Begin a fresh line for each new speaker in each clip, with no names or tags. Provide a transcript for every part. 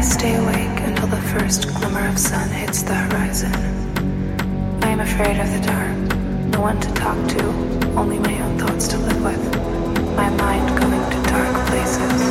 I stay awake until the first glimmer of sun hits the horizon. I am afraid of the dark, no one to talk to, only my own thoughts to live with, my mind going to dark places.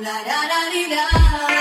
La da da la da.